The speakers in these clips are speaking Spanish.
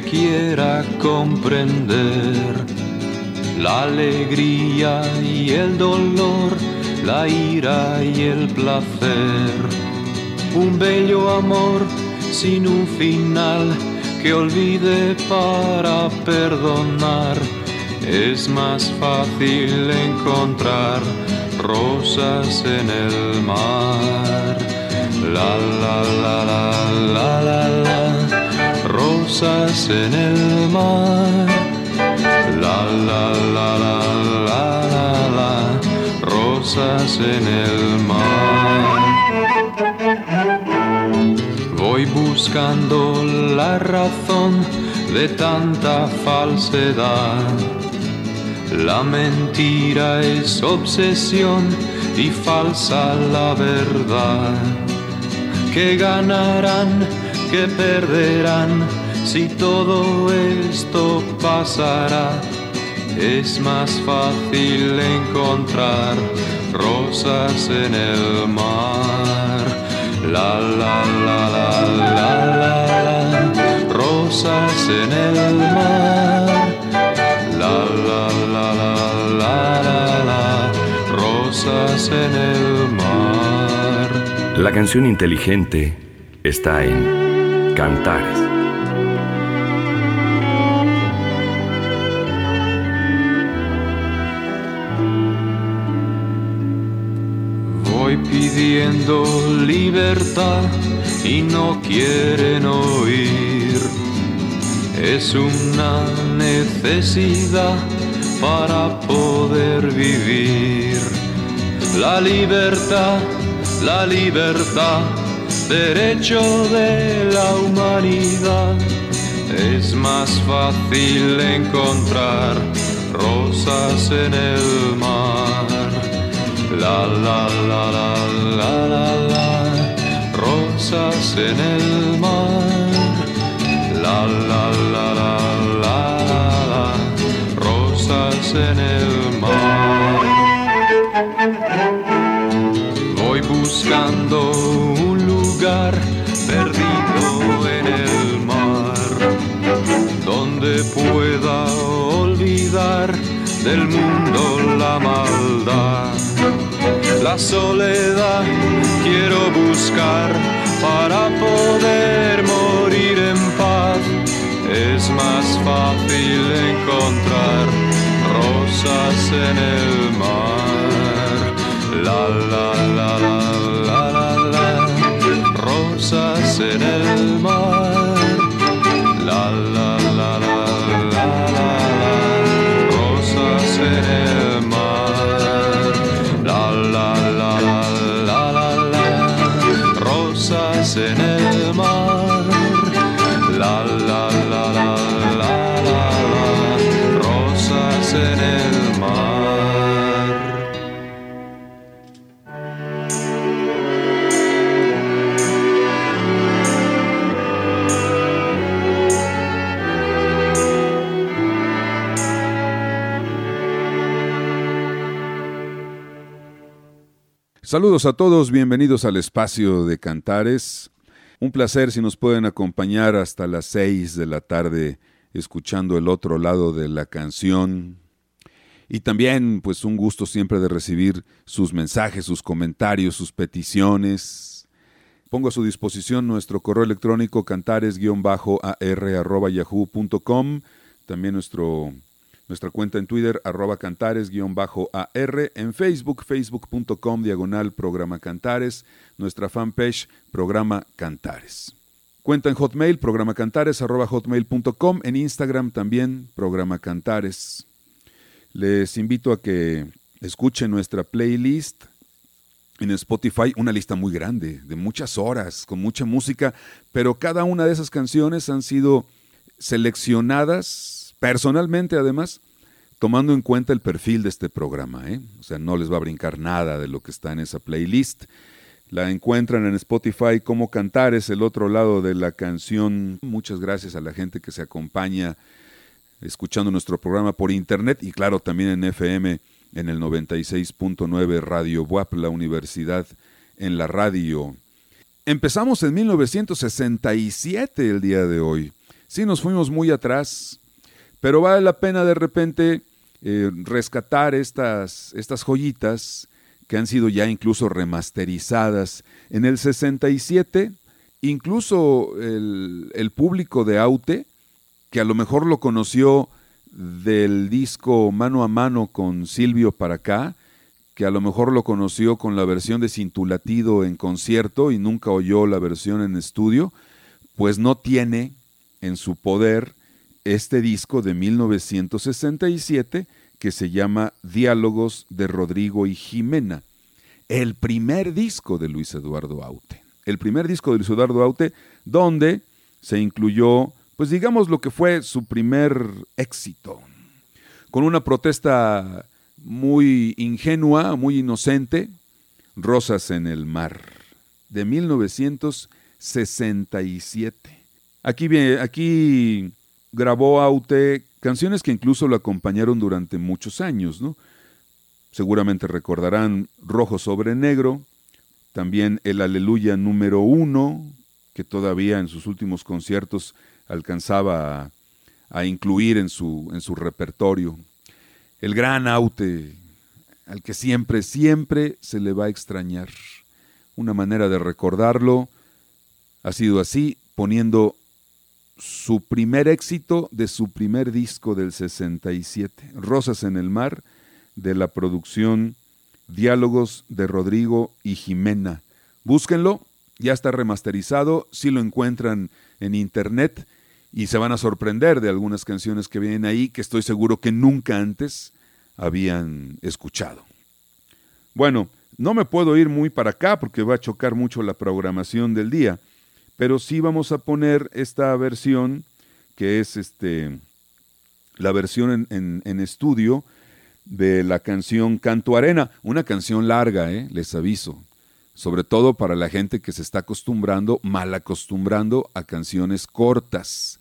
Quiera comprender la alegría y el dolor, la ira y el placer. Un bello amor sin un final que olvide para perdonar. Es más fácil encontrar rosas en el mar La la la la la la la rosas en el mar. La la la la la la la rosas en el mar. Voy buscando la razón de tanta falsedad. La mentira es obsesión y falsa la verdad que ganarán, que perderán, si todo esto pasará. Es más fácil encontrar rosas en el mar. La la la la la la, la rosas en el mar. La la la la la la, la rosas en el mar. La canción inteligente está en Cantares. Pidiendo libertad y no quieren oír. Es una necesidad para poder vivir. La libertad la libertad, derecho de la humanidad. Es más fácil encontrar rosas en el mar. La la la la la la la, rosas en el mar. La la la la la la, rosas en el mar soledad quiero buscar para poder morir en paz. Es más fácil encontrar rosas en el mar. Saludos a todos, bienvenidos al espacio de Cantares. Un placer si nos pueden acompañar hasta las seis de la tarde escuchando el otro lado de la canción. Y también, pues un gusto siempre de recibir sus mensajes, sus comentarios, sus peticiones. Pongo a su disposición nuestro correo electrónico cantares-ar.yahoo.com, también nuestro nuestra cuenta en Twitter, arroba cantares-ar, en Facebook, facebook.com, diagonal programa Cantares, nuestra fanpage, programa Cantares. Cuenta en Hotmail, programacantares, arroba hotmail.com. En Instagram también, programa Cantares. Les invito a que escuchen nuestra playlist en Spotify, una lista muy grande, de muchas horas, con mucha música, pero cada una de esas canciones han sido seleccionadas personalmente, además, tomando en cuenta el perfil de este programa. ¿eh? O sea, no les va a brincar nada de lo que está en esa playlist. La encuentran en Spotify como Cantar es el otro lado de la canción. Muchas gracias a la gente que se acompaña escuchando nuestro programa por internet y claro también en FM en el 96.9 Radio WAP, la universidad en la radio. Empezamos en 1967 el día de hoy. Sí, nos fuimos muy atrás, pero vale la pena de repente eh, rescatar estas, estas joyitas que han sido ya incluso remasterizadas. En el 67, incluso el, el público de Aute, que a lo mejor lo conoció del disco Mano a Mano con Silvio para acá, que a lo mejor lo conoció con la versión de Cintulatido en concierto y nunca oyó la versión en estudio, pues no tiene en su poder este disco de 1967 que se llama Diálogos de Rodrigo y Jimena, el primer disco de Luis Eduardo Aute. El primer disco de Luis Eduardo Aute donde se incluyó, pues digamos lo que fue su primer éxito, con una protesta muy ingenua, muy inocente, Rosas en el Mar, de 1967. Aquí, aquí grabó Aute canciones que incluso lo acompañaron durante muchos años, ¿no? Seguramente recordarán Rojo sobre Negro, también el Aleluya número uno, que todavía en sus últimos conciertos alcanzaba a, incluir en su, en su repertorio. El gran Aute, al que siempre, siempre se le va a extrañar. Una manera de recordarlo ha sido así, poniendo su primer éxito de su primer disco del 67, Rosas en el Mar, de la producción Diálogos de Rodrigo y Jimena. Búsquenlo, ya está remasterizado, si lo encuentran en internet y se van a sorprender de algunas canciones que vienen ahí que estoy seguro que nunca antes habían escuchado. Bueno, no me puedo ir muy para acá porque va a chocar mucho la programación del día pero sí vamos a poner esta versión, que es este, la versión en, estudio de la canción Canto Arena, una canción larga, ¿eh? les aviso, sobre todo para la gente que se está acostumbrando, mal acostumbrando a canciones cortas.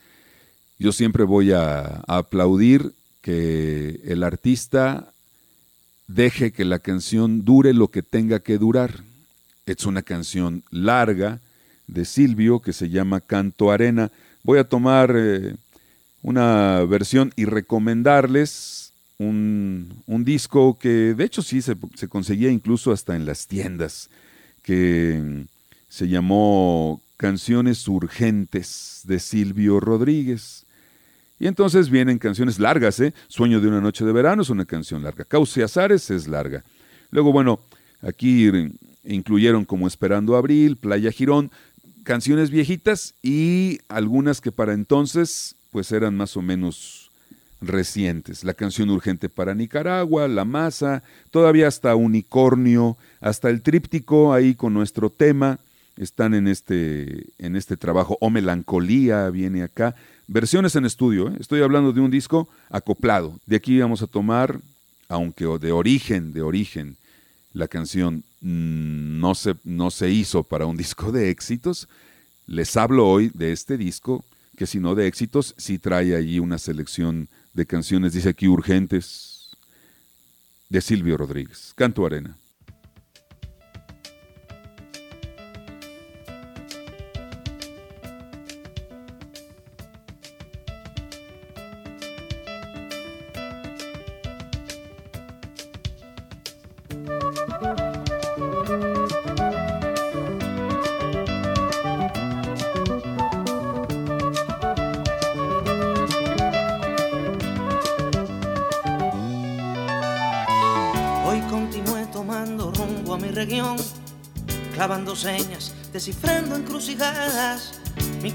Yo siempre voy a aplaudir que el artista deje que la canción dure lo que tenga que durar. Es una canción larga, de Silvio que se llama Canto Arena. Voy a tomar eh, una versión y recomendarles un, disco que de hecho sí se, se, conseguía incluso hasta en las tiendas, que se llamó Canciones Urgentes de Silvio Rodríguez. Y entonces vienen canciones largas, ¿eh? Sueño de una noche de verano es una canción larga. Cauce Azares es larga. Luego, bueno, aquí incluyeron como Esperando Abril, Playa Girón, canciones viejitas y algunas que para entonces pues eran más o menos recientes. La canción urgente para Nicaragua, La Masa, todavía hasta Unicornio, hasta el tríptico ahí con nuestro tema, están en este, en este trabajo. O Melancolía viene acá. Versiones en estudio, ¿eh? estoy hablando de un disco acoplado. De aquí vamos a tomar, aunque de origen, de origen, la canción no se, no se hizo para un disco de éxitos. Les hablo hoy de este disco que si no de éxitos, sí trae allí una selección de canciones, dice aquí urgentes, de Silvio Rodríguez. Canto Arena.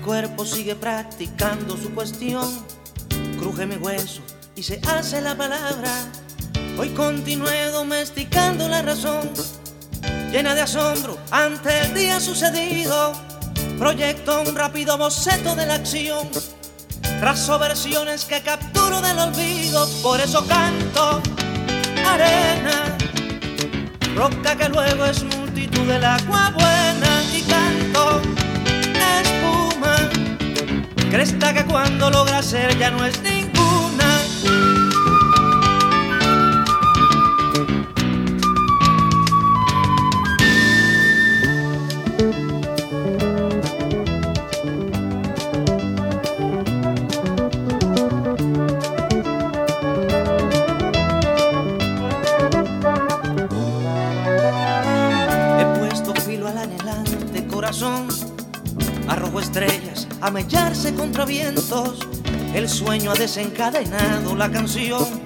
Cuerpo sigue practicando su cuestión. Cruje mi hueso y se hace la palabra. Hoy continué domesticando la razón, llena de asombro ante el día sucedido. Proyecto un rápido boceto de la acción, trazo versiones que capturo del olvido, por eso canto arena, roca que luego es multitud del agua buena y canto cresta que cuando logra ser ya no es. Estrellas a mellarse contra vientos. El sueño ha desencadenado la canción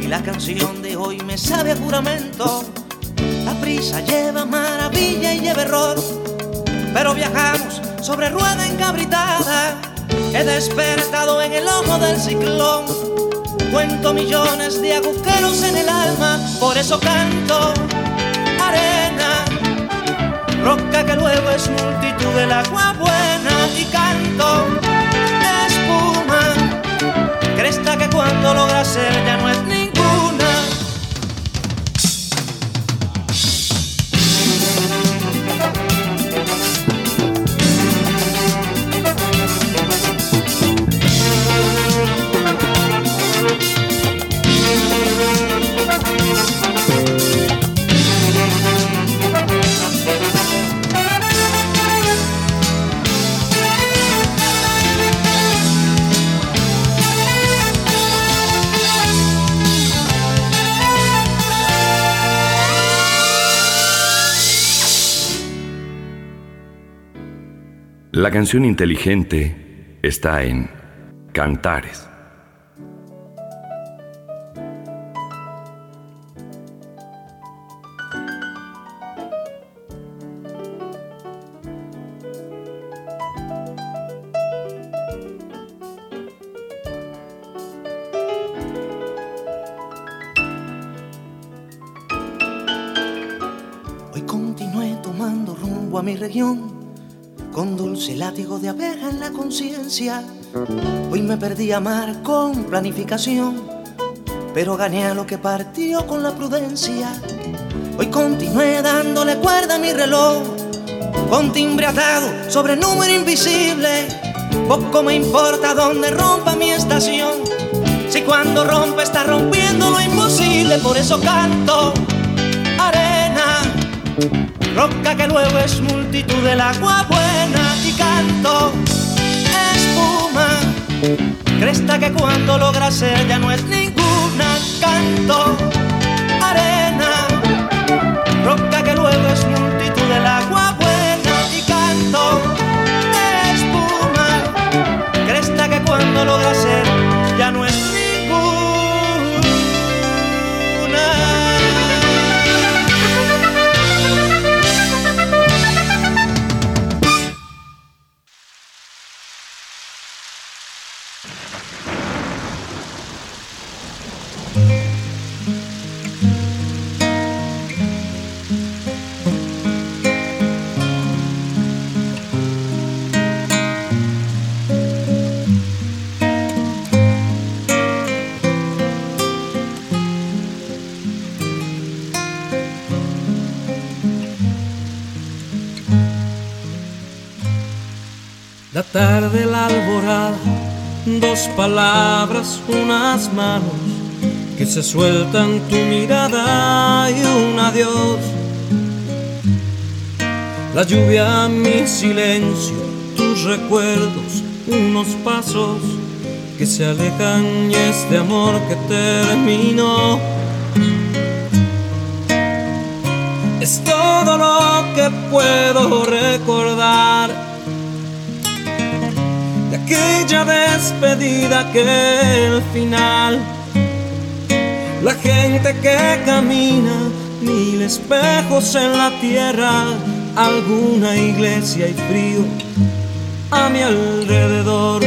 y la canción de hoy me sabe a juramento. La prisa lleva maravilla y lleva error, pero viajamos sobre rueda encabritada. He despertado en el ojo del ciclón. Cuento millones de agujeros en el alma, por eso canto arena, roca que luego es multitud del agua buena y canto espuma, cresta que cuando logra ser ya no es ninguna. La canción inteligente está en Cantares. Hoy continué tomando rumbo a mi región, con dulce látigo de abeja en la conciencia. Hoy me perdí a amar con planificación, pero gané a lo que partió con la prudencia. Hoy continué dándole cuerda a mi reloj, con timbre atado sobre número invisible. Poco me importa dónde rompa mi estación, si cuando rompe está rompiendo lo imposible, por eso canto arena roca que luego es multitud del agua buena y canto espuma, cresta que cuando logra ser ya no es ninguna, canto arena, roca que luego es multitud La tarde, la alborada, dos palabras, unas manos que se sueltan tu mirada y un adiós. La lluvia, mi silencio, tus recuerdos, unos pasos que se alejan y este amor que terminó. Es todo lo que puedo recordar aquella despedida que el final. La gente que camina, mil espejos en la tierra, alguna iglesia y frío. a mi alrededor.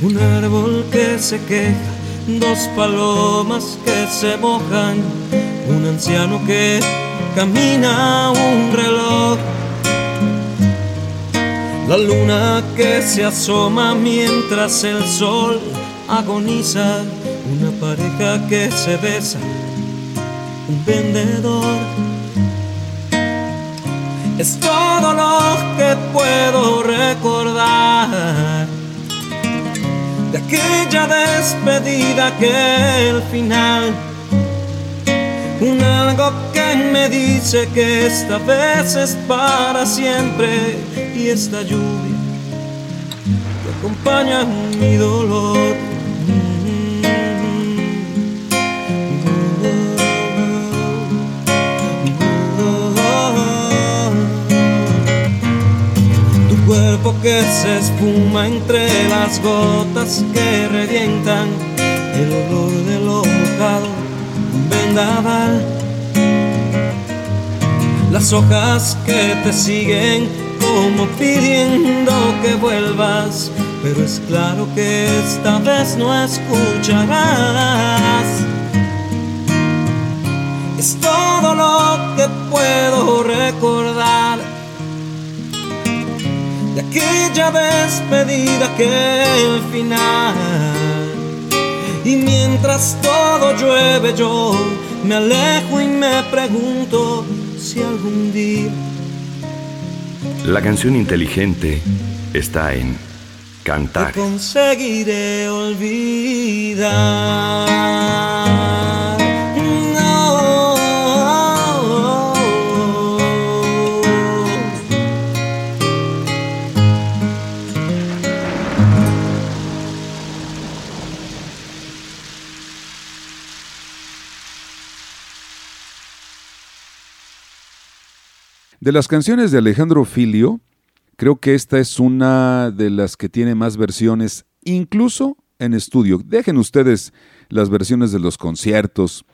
Un árbol que se queja, dos palomas que se mojan, un anciano que camina un reloj. La luna que se asoma mientras el sol agoniza, una pareja que se besa, un vendedor. Es todo lo que puedo recordar de aquella despedida que el final un algo que me dice que esta vez es para siempre y esta lluvia que acompaña mi dolor. Cuerpo que se espuma entre las gotas que revientan el olor de lo mojado vendaval. Las hojas que te siguen como pidiendo que vuelvas, pero es claro que esta vez no escucharás. Es todo lo que puedo de aquella despedida que el final y mientras todo llueve yo me alejo y me pregunto si algún día La canción inteligente está en te Cantar. conseguiré olvidar. De las canciones de Alejandro Filio, creo que esta es una de las que tiene más versiones, incluso en estudio. Dejen ustedes las versiones de los conciertos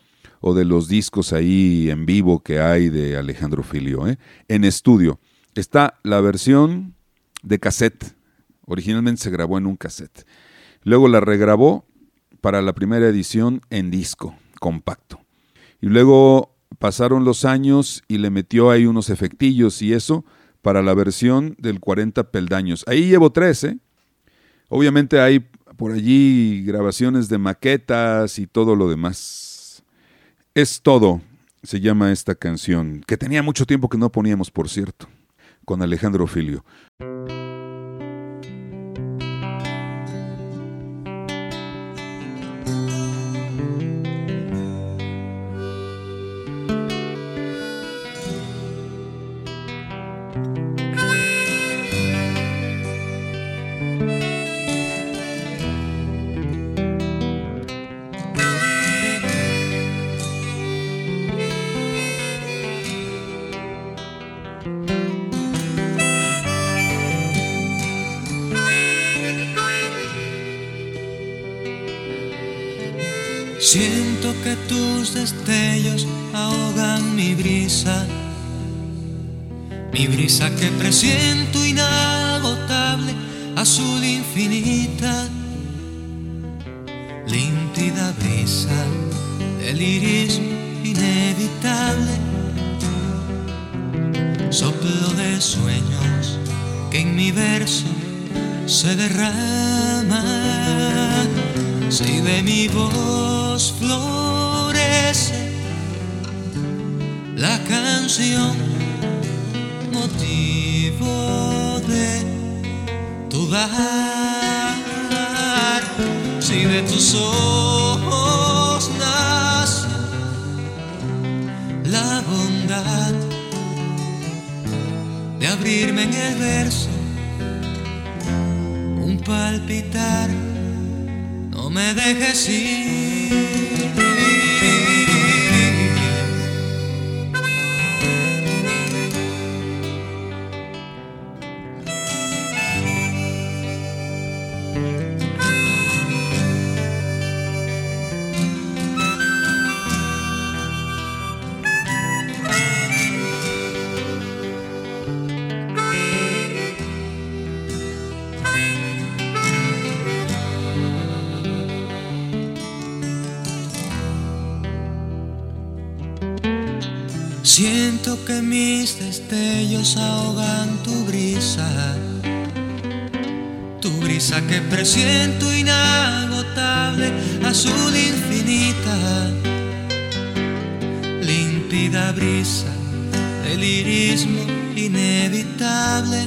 o de los discos ahí en vivo que hay de Alejandro Filio. ¿eh? En estudio está la versión de cassette. Originalmente se grabó en un cassette. Luego la regrabó para la primera edición en disco, compacto. Y luego pasaron los años y le metió ahí unos efectillos y eso para la versión del 40 peldaños. Ahí llevo 13. Obviamente hay por allí grabaciones de maquetas y todo lo demás. Es todo, se llama esta canción, que tenía mucho tiempo que no poníamos, por cierto, con Alejandro Filio. Brisa que presiento inagotable, azul infinita, límpida brisa del lirismo inevitable, soplo de sueños que en mi verso se derrama si de mi voz florece la canción, motivo de tu dar, si de tus ojos nace la bondad de abrirme en el verso, un palpitar no me dejes ir. Ahogan tu brisa. Tu brisa que presiento inagotable, azul infinita. Límpida brisa, delirismo inevitable.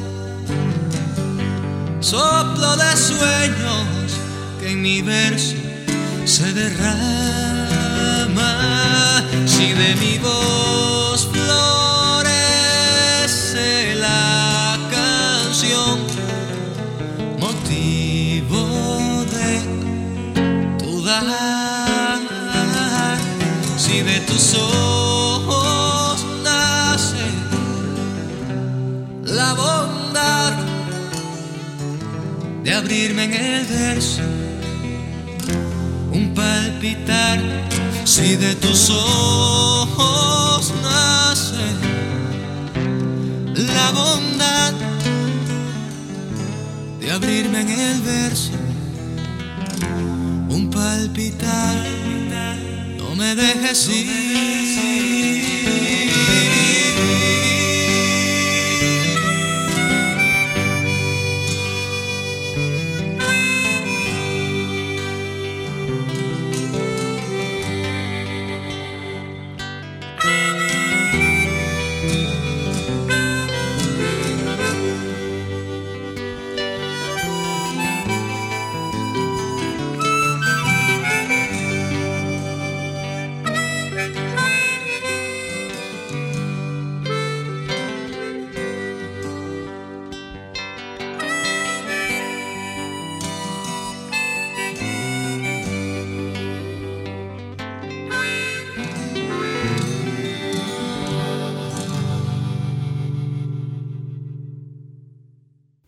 Soplo de sueños que en mi verso se derrama. Si de mi voz de abrirme en el verso un palpitar si de tus ojos nace la bondad de abrirme en el verso un palpitar no me dejes ir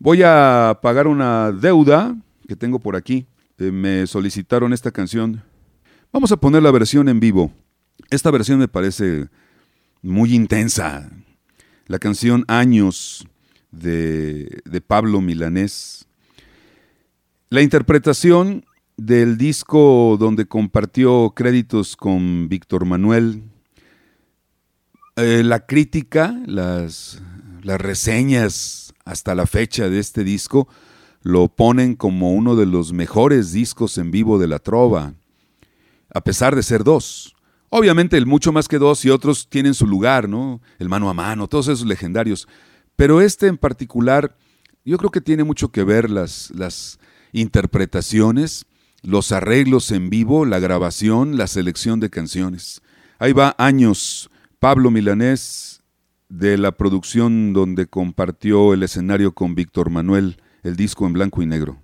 Voy a pagar una deuda que tengo por aquí. Eh, me solicitaron esta canción. Vamos a poner la versión en vivo. Esta versión me parece muy intensa. La canción Años de, de Pablo Milanés. La interpretación del disco donde compartió créditos con Víctor Manuel. Eh, la crítica, las, las reseñas hasta la fecha de este disco lo ponen como uno de los mejores discos en vivo de la trova, a pesar de ser dos. Obviamente el mucho más que dos y otros tienen su lugar, ¿no? El mano a mano, todos esos legendarios. Pero este en particular, yo creo que tiene mucho que ver las, interpretaciones, los arreglos en vivo, la grabación, la selección de canciones. Ahí va años. Pablo Milanés, de la producción donde compartió el escenario con Víctor Manuel, el disco en blanco y negro.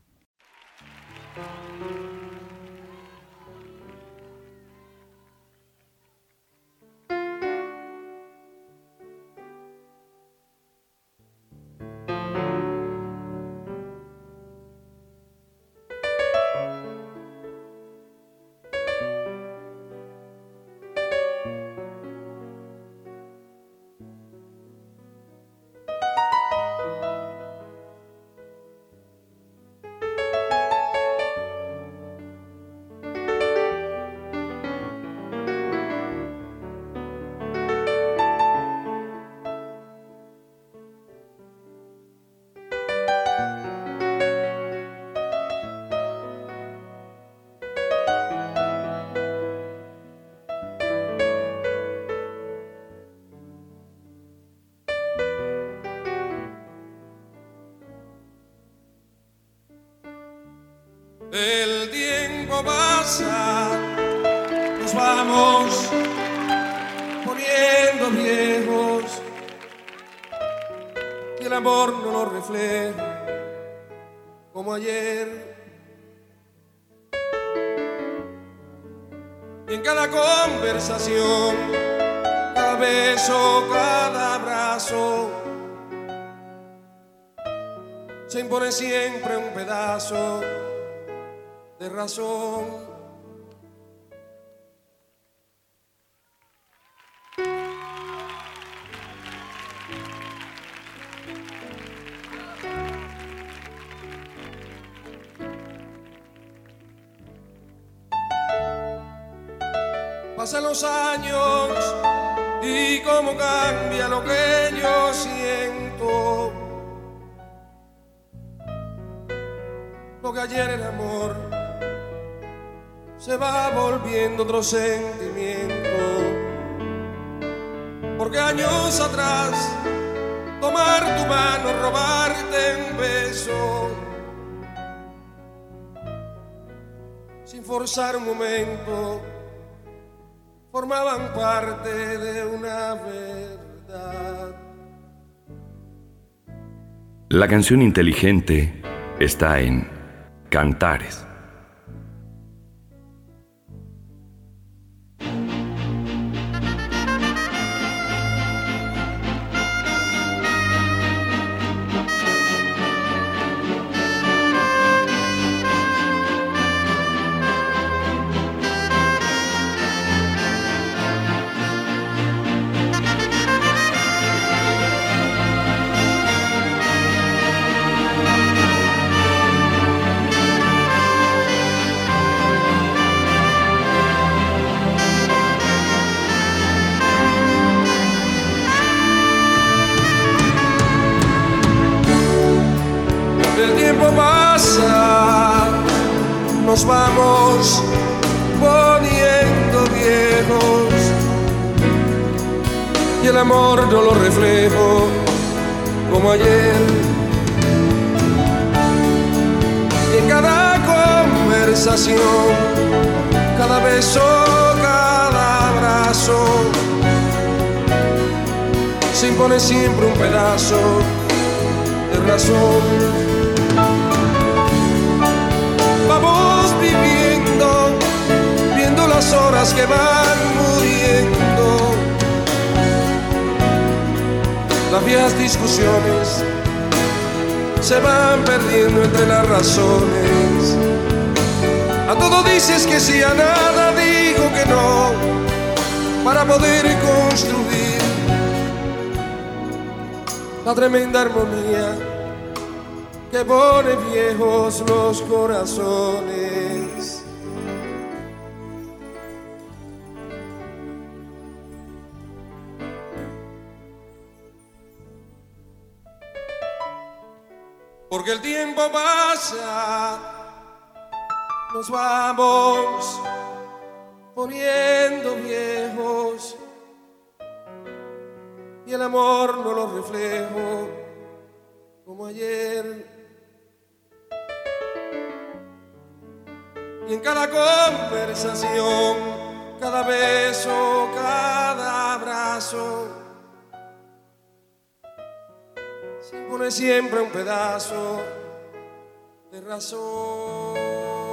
Nos vamos poniendo viejos y el amor no nos refleja como ayer. En cada conversación, cada beso, cada abrazo, se impone siempre un pedazo de razón. Y cómo cambia lo que yo siento. Lo que ayer era amor se va volviendo otro sentimiento. Porque años atrás tomar tu mano, robarte un beso, sin forzar un momento formaban parte de una verdad. La canción inteligente está en Cantares. Cada beso, cada abrazo, se impone siempre un pedazo de razón. Vamos viviendo, viendo las horas que van muriendo. Las viejas discusiones se van perdiendo entre las razones. A todo dices que sí, a nada digo que no, para poder construir la tremenda armonía que pone viejos los corazones. Porque el tiempo pasa, nos vamos poniendo viejos y el amor no lo reflejo como ayer. Y en cada conversación, cada beso, cada abrazo, se impone siempre un pedazo de razón.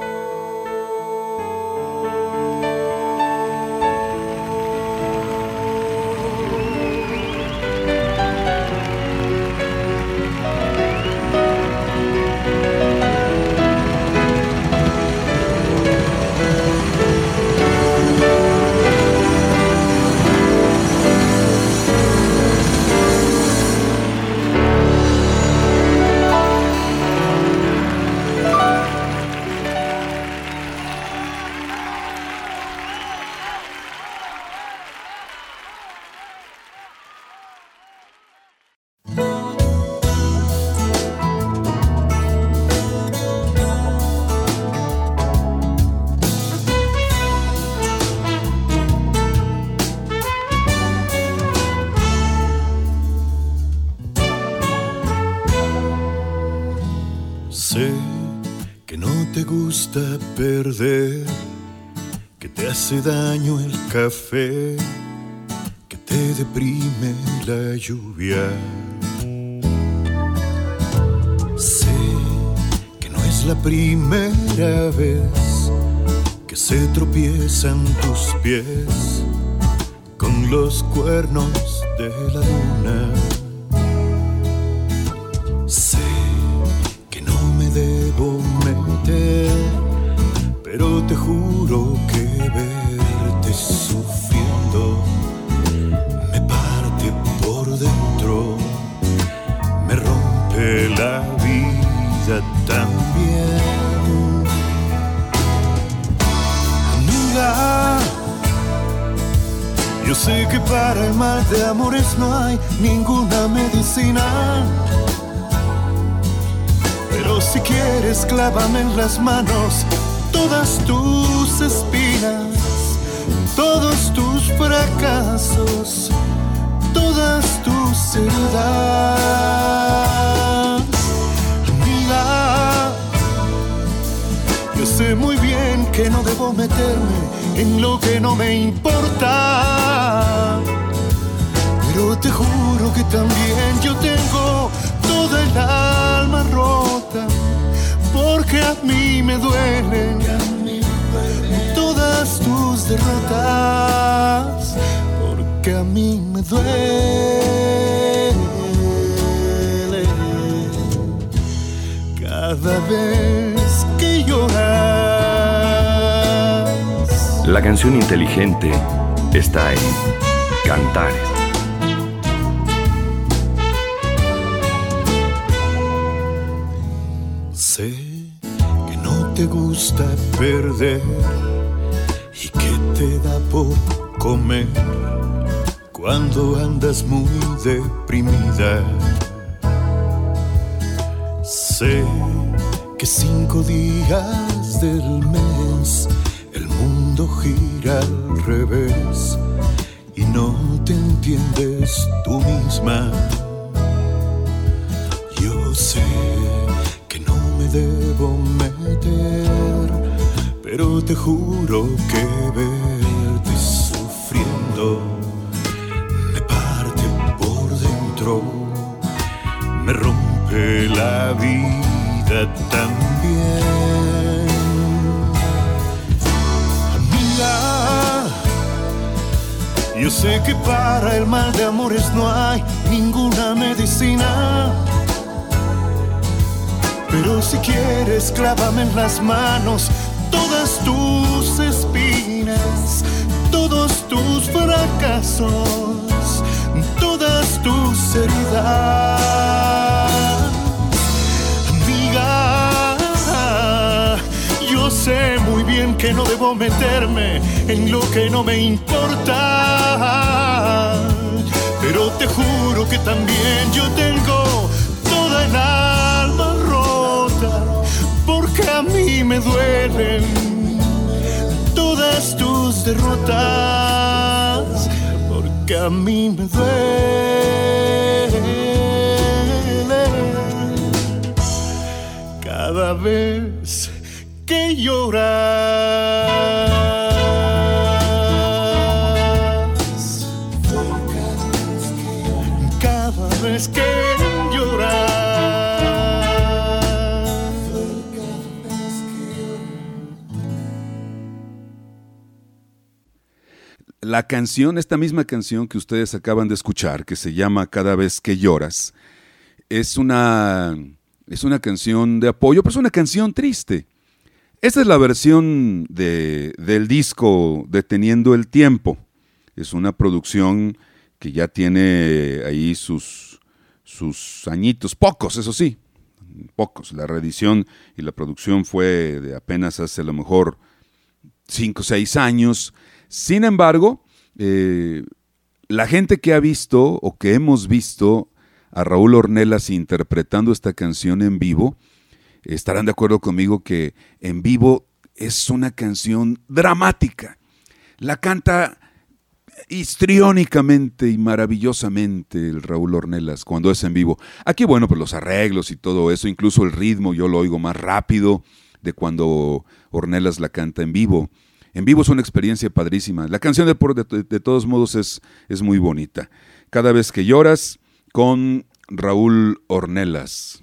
Café, que te deprime la lluvia. Sé que no es la primera vez que se tropiezan tus pies con los cuernos de la luna. Rompe la vida también. Amiga, yo sé que para el mal de amores no hay ninguna medicina. Pero si quieres, clávame en las manos todas tus espinas, todos tus fracasos, todas tus heridas. Sé muy bien que no debo meterme en lo que no me importa. Pero te juro que también yo tengo toda el alma rota, porque a mí me duelen todas tus derrotas, porque a mí me duele cada vez La canción inteligente está en Cantares. Sé que no te gusta perder y que te da por comer cuando andas muy deprimida. Sé cinco días del mes gira al revés y no te entiendes tú misma. Yo sé que no me debo meter, pero te juro que verte sufriendo me parte por dentro, me rompe la vida también. Yo sé que para el mal de amores no hay ninguna medicina. Pero si quieres, clávame en las manos todas tus espinas, todos tus fracasos, todas tus heridas. Sé muy bien que no debo meterme en lo que no me importa. Pero te juro que también yo tengo toda el alma rota, porque a mí me duelen todas tus derrotas, porque a mí me duelen cada vez lloras. Cada vez que lloras. La canción, esta misma canción que ustedes acaban de escuchar, que se llama Cada vez que lloras, es una, es una canción de apoyo, pero es una canción triste. Esta es la versión de, del disco Deteniendo el Tiempo. Es una producción que ya tiene ahí sus, sus añitos, pocos, eso sí, pocos. La reedición y la producción fue de apenas hace a lo mejor 5 o 6 años. Sin embargo, eh, la gente que ha visto o que hemos visto a Raúl Ornelas interpretando esta canción en vivo, estarán de acuerdo conmigo que en vivo es una canción dramática. La canta histriónicamente y maravillosamente el Raúl Ornelas cuando es en vivo. Aquí, bueno, pues los arreglos y todo eso, incluso el ritmo, yo lo oigo más rápido de cuando Ornelas la canta en vivo. En vivo es una experiencia padrísima. La canción de, de, de todos modos es, es muy bonita. Cada vez que lloras con Raúl Ornelas.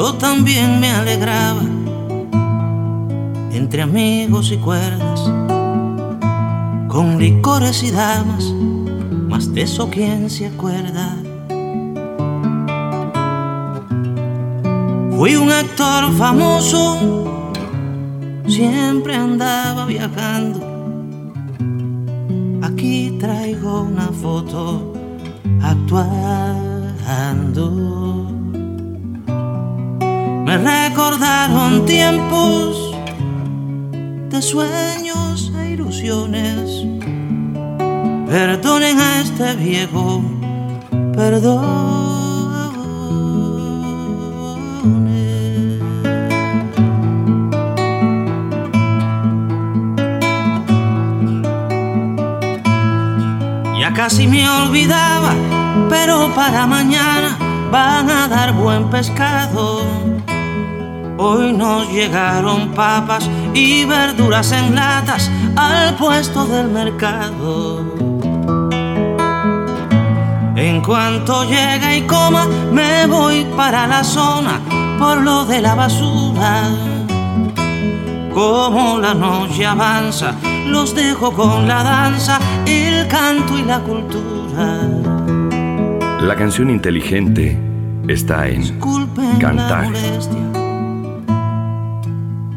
Yo también me alegraba entre amigos y cuerdas, con licores y damas, más de eso quién se acuerda. Fui un actor famoso, siempre andaba viajando. Aquí traigo una foto actuando. Me recordaron tiempos de sueños e ilusiones. Perdonen a este viejo, perdón. casi me olvidaba, pero para mañana van a dar buen pescado. Hoy nos llegaron papas y verduras en latas al puesto del mercado. En cuanto llegue y coma, me voy para la zona por lo de la basura. Como la noche avanza, los dejo con la danza, el canto y la cultura. La canción inteligente está en Disculpen Cantar. la.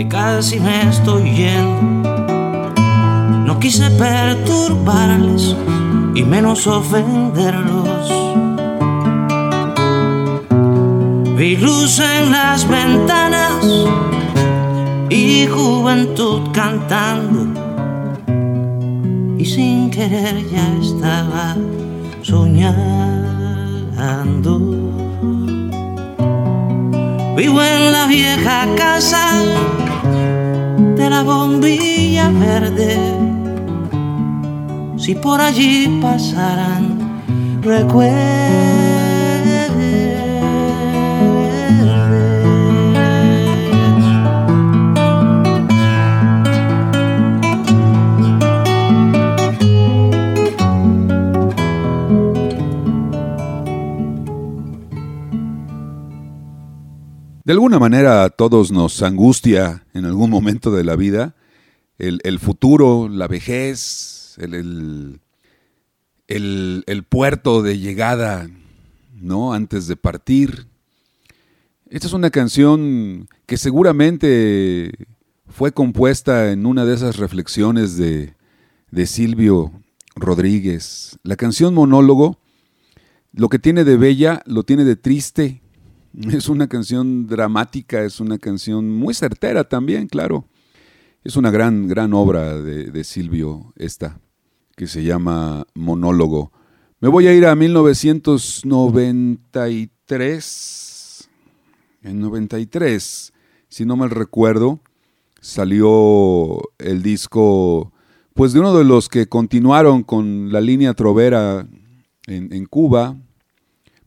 que casi me estoy yendo. No quise perturbarles y menos ofenderlos. Vi luz en las ventanas y juventud cantando y sin querer ya estaba soñando. Vivo en la vieja casa de la bombilla verde. Si por allí pasaran recuerdos. De alguna manera a todos nos angustia en algún momento de la vida el, futuro, la vejez, el, el- el- el puerto de llegada, ¿no? Antes de partir. Esta es una canción que seguramente fue compuesta en una de esas reflexiones de, de Silvio Rodríguez. La canción Monólogo, lo que tiene de bella, lo tiene de triste. Es una canción dramática, es una canción muy certera también, claro. Es una gran, gran obra de, Silvio esta, que se llama Monólogo. Me voy a ir a 1993. En 93, si no mal recuerdo, salió el disco, pues de uno de los que continuaron con la línea trovera en Cuba,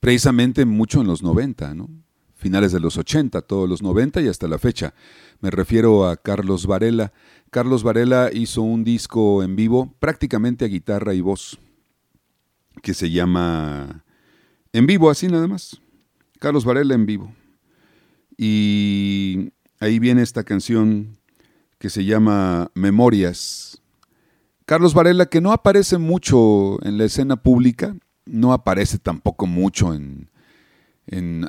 precisamente mucho en los 90, ¿no? Finales de los 80, todos los 90 y hasta la fecha. Me refiero a Carlos Varela. Carlos Varela hizo un disco en vivo, prácticamente a guitarra y voz, que se llama En vivo, así nada más. Carlos Varela en vivo. Y ahí viene esta canción que se llama Memorias. Carlos Varela, que no aparece mucho en la escena pública, no aparece tampoco mucho en,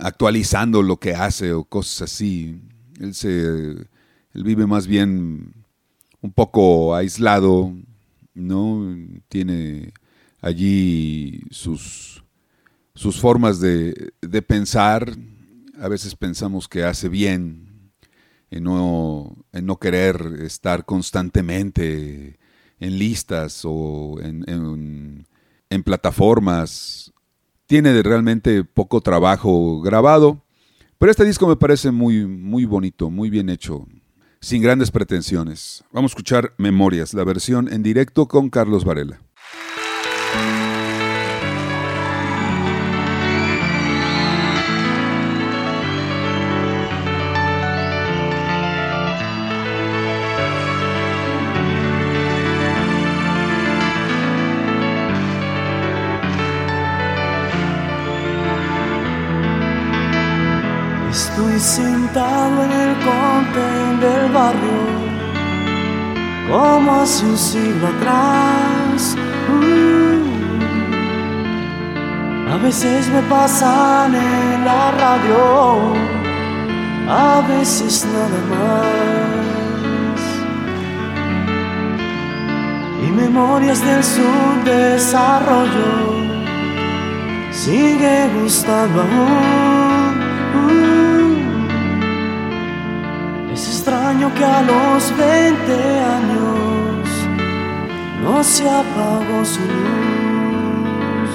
actualizando lo que hace o cosas así. Él, se, él vive más bien un poco aislado, ¿no? Tiene allí sus, sus formas de, de pensar. A veces pensamos que hace bien en no, en no querer estar constantemente en listas o en, en plataformas. Tiene realmente poco trabajo grabado, pero este disco me parece muy, muy bonito, muy bien hecho, sin grandes pretensiones. Vamos a escuchar Memorias, la versión en directo con Carlos Varela. Sentado en el contén del barrio, como hace un siglo atrás. Uh. a veces me pasan en la radio, a veces nada más. Y memorias del subdesarrollo sigue gustando aún. Extraño que a los 20 años no se apagó su luz.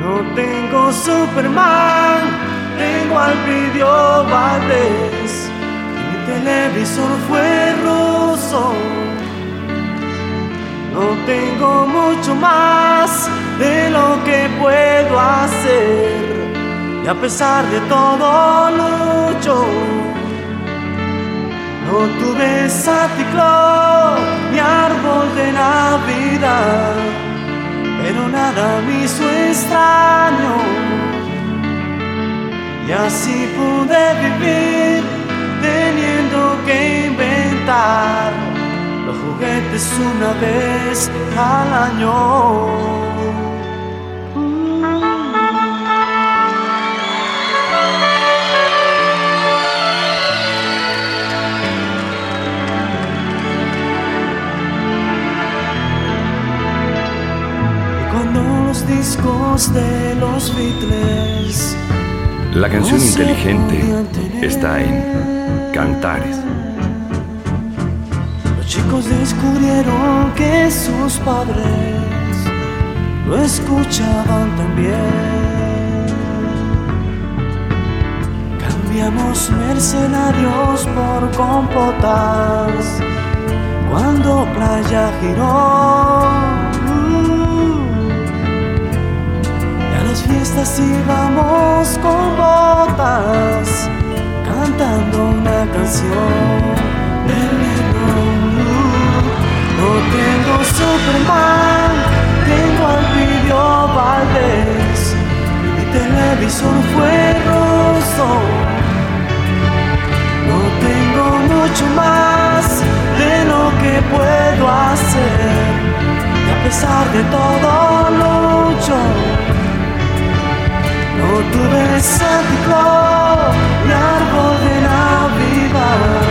No tengo Superman, tengo al video Valdés. Mi televisor fue roso. No tengo mucho más de lo que puedo hacer y a pesar de todo lucho. No tuve Santa ni árbol de Navidad, pero nada me hizo extraño. Y así pude vivir teniendo que inventar los juguetes una vez al año. Discos de los Beatles. La canción inteligente está en Cantares. Los chicos descubrieron que sus padres lo escuchaban también. Cambiamos mercenarios por compotas cuando playa giró fiestas íbamos con botas cantando una canción. No tengo Superman, tengo al video Valdés. Mi televisor fue roso. No tengo mucho más de lo que puedo hacer. Y a pesar de todo lucho no tuve Santa ni árbol de Navidad,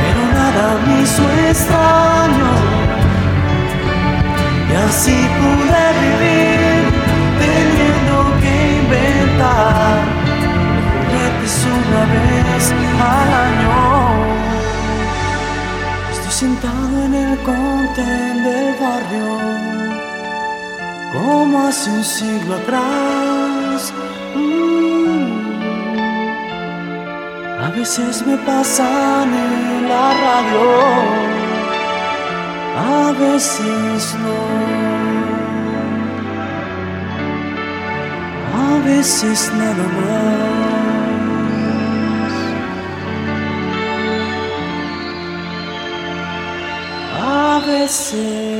pero nada me hizo extraño. Y así pude vivir teniendo que inventar juguetes una vez al año. Estoy sentado en el contén del barrio como hace un siglo atrás. Veces me pasan en la radio, a veces no. A veces nada más. A veces.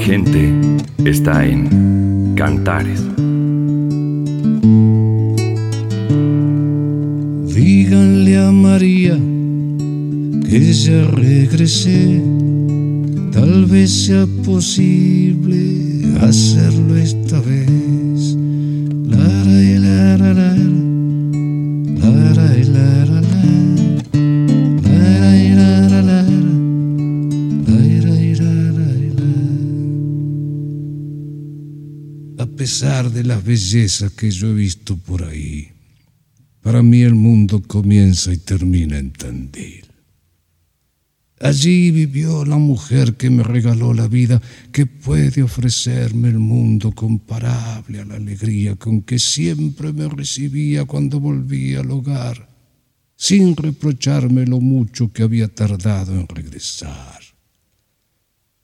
Inteligente está en Cantares. Díganle a María que ya regresé. Tal vez sea posible hacerlo esta vez. Pesar de las bellezas que yo he visto por ahí, para mí el mundo comienza y termina en Tandil. Allí vivió la mujer que me regaló la vida, que puede ofrecerme el mundo comparable a la alegría con que siempre me recibía cuando volvía al hogar, sin reprocharme lo mucho que había tardado en regresar.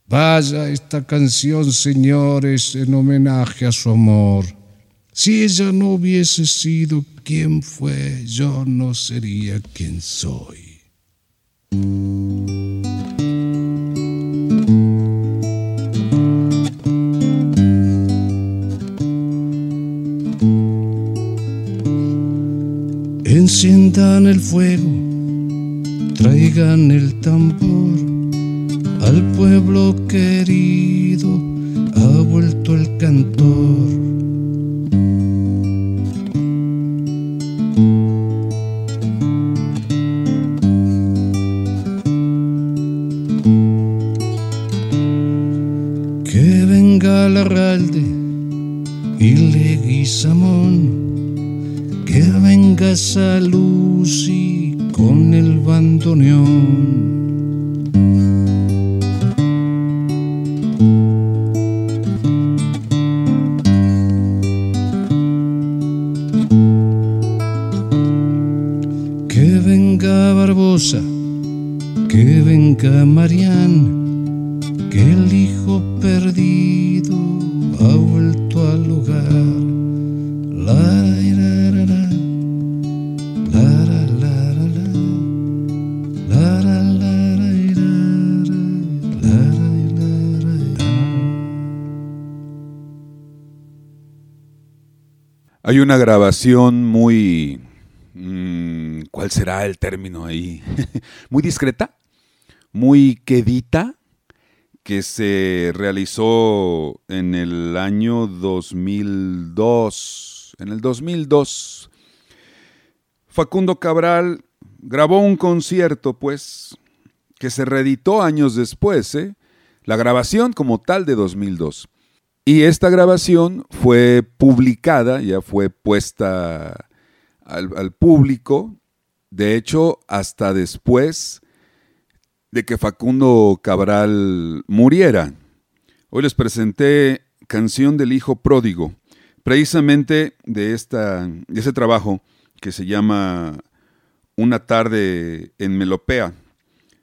Vaya esta canción, señores, en homenaje a su amor. Si ella no hubiese sido quien fue, yo no sería quien soy. Enciendan el fuego, traigan el tambor. Al pueblo querido ha vuelto el cantor. Que venga la ralde y Leguizamón, que venga Salusi con el bandoneón. Hay una grabación muy... mm, ¿Cuál será el término ahí? muy discreta, muy quedita, que se realizó en el año 2002. En el 2002, Facundo Cabral grabó un concierto, pues, que se reeditó años después, ¿eh? La grabación como tal de 2002. Y esta grabación fue publicada, ya fue puesta al, público, de hecho, hasta después de que Facundo Cabral muriera. Hoy les presenté Canción del Hijo Pródigo, precisamente de, esta, de ese trabajo que se llama Una tarde en Melopea.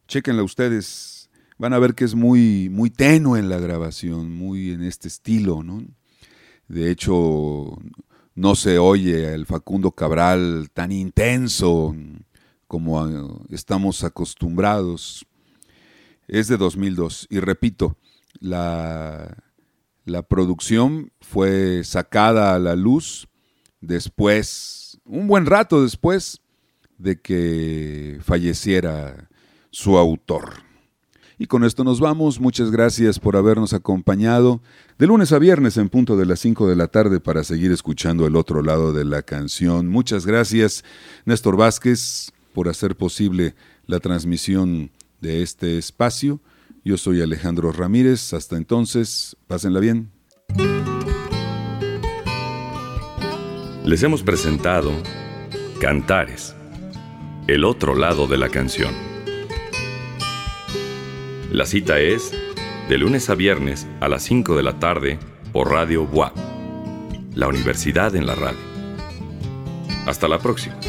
Chequenla ustedes, van a ver que es muy, muy tenue en la grabación, muy en este estilo, ¿no? De hecho, no se oye el Facundo Cabral tan intenso como estamos acostumbrados. Es de 2002 y repito, la, la producción fue sacada a la luz después, un buen rato después de que falleciera su autor. Y con esto nos vamos. Muchas gracias por habernos acompañado de lunes a viernes en punto de las 5 de la tarde para seguir escuchando el otro lado de la canción. Muchas gracias, Néstor Vázquez, por hacer posible la transmisión de este espacio. Yo soy Alejandro Ramírez. Hasta entonces, pásenla bien. Les hemos presentado Cantares. El otro lado de la canción. La cita es de lunes a viernes a las 5 de la tarde por Radio WAP, la universidad en la radio. Hasta la próxima.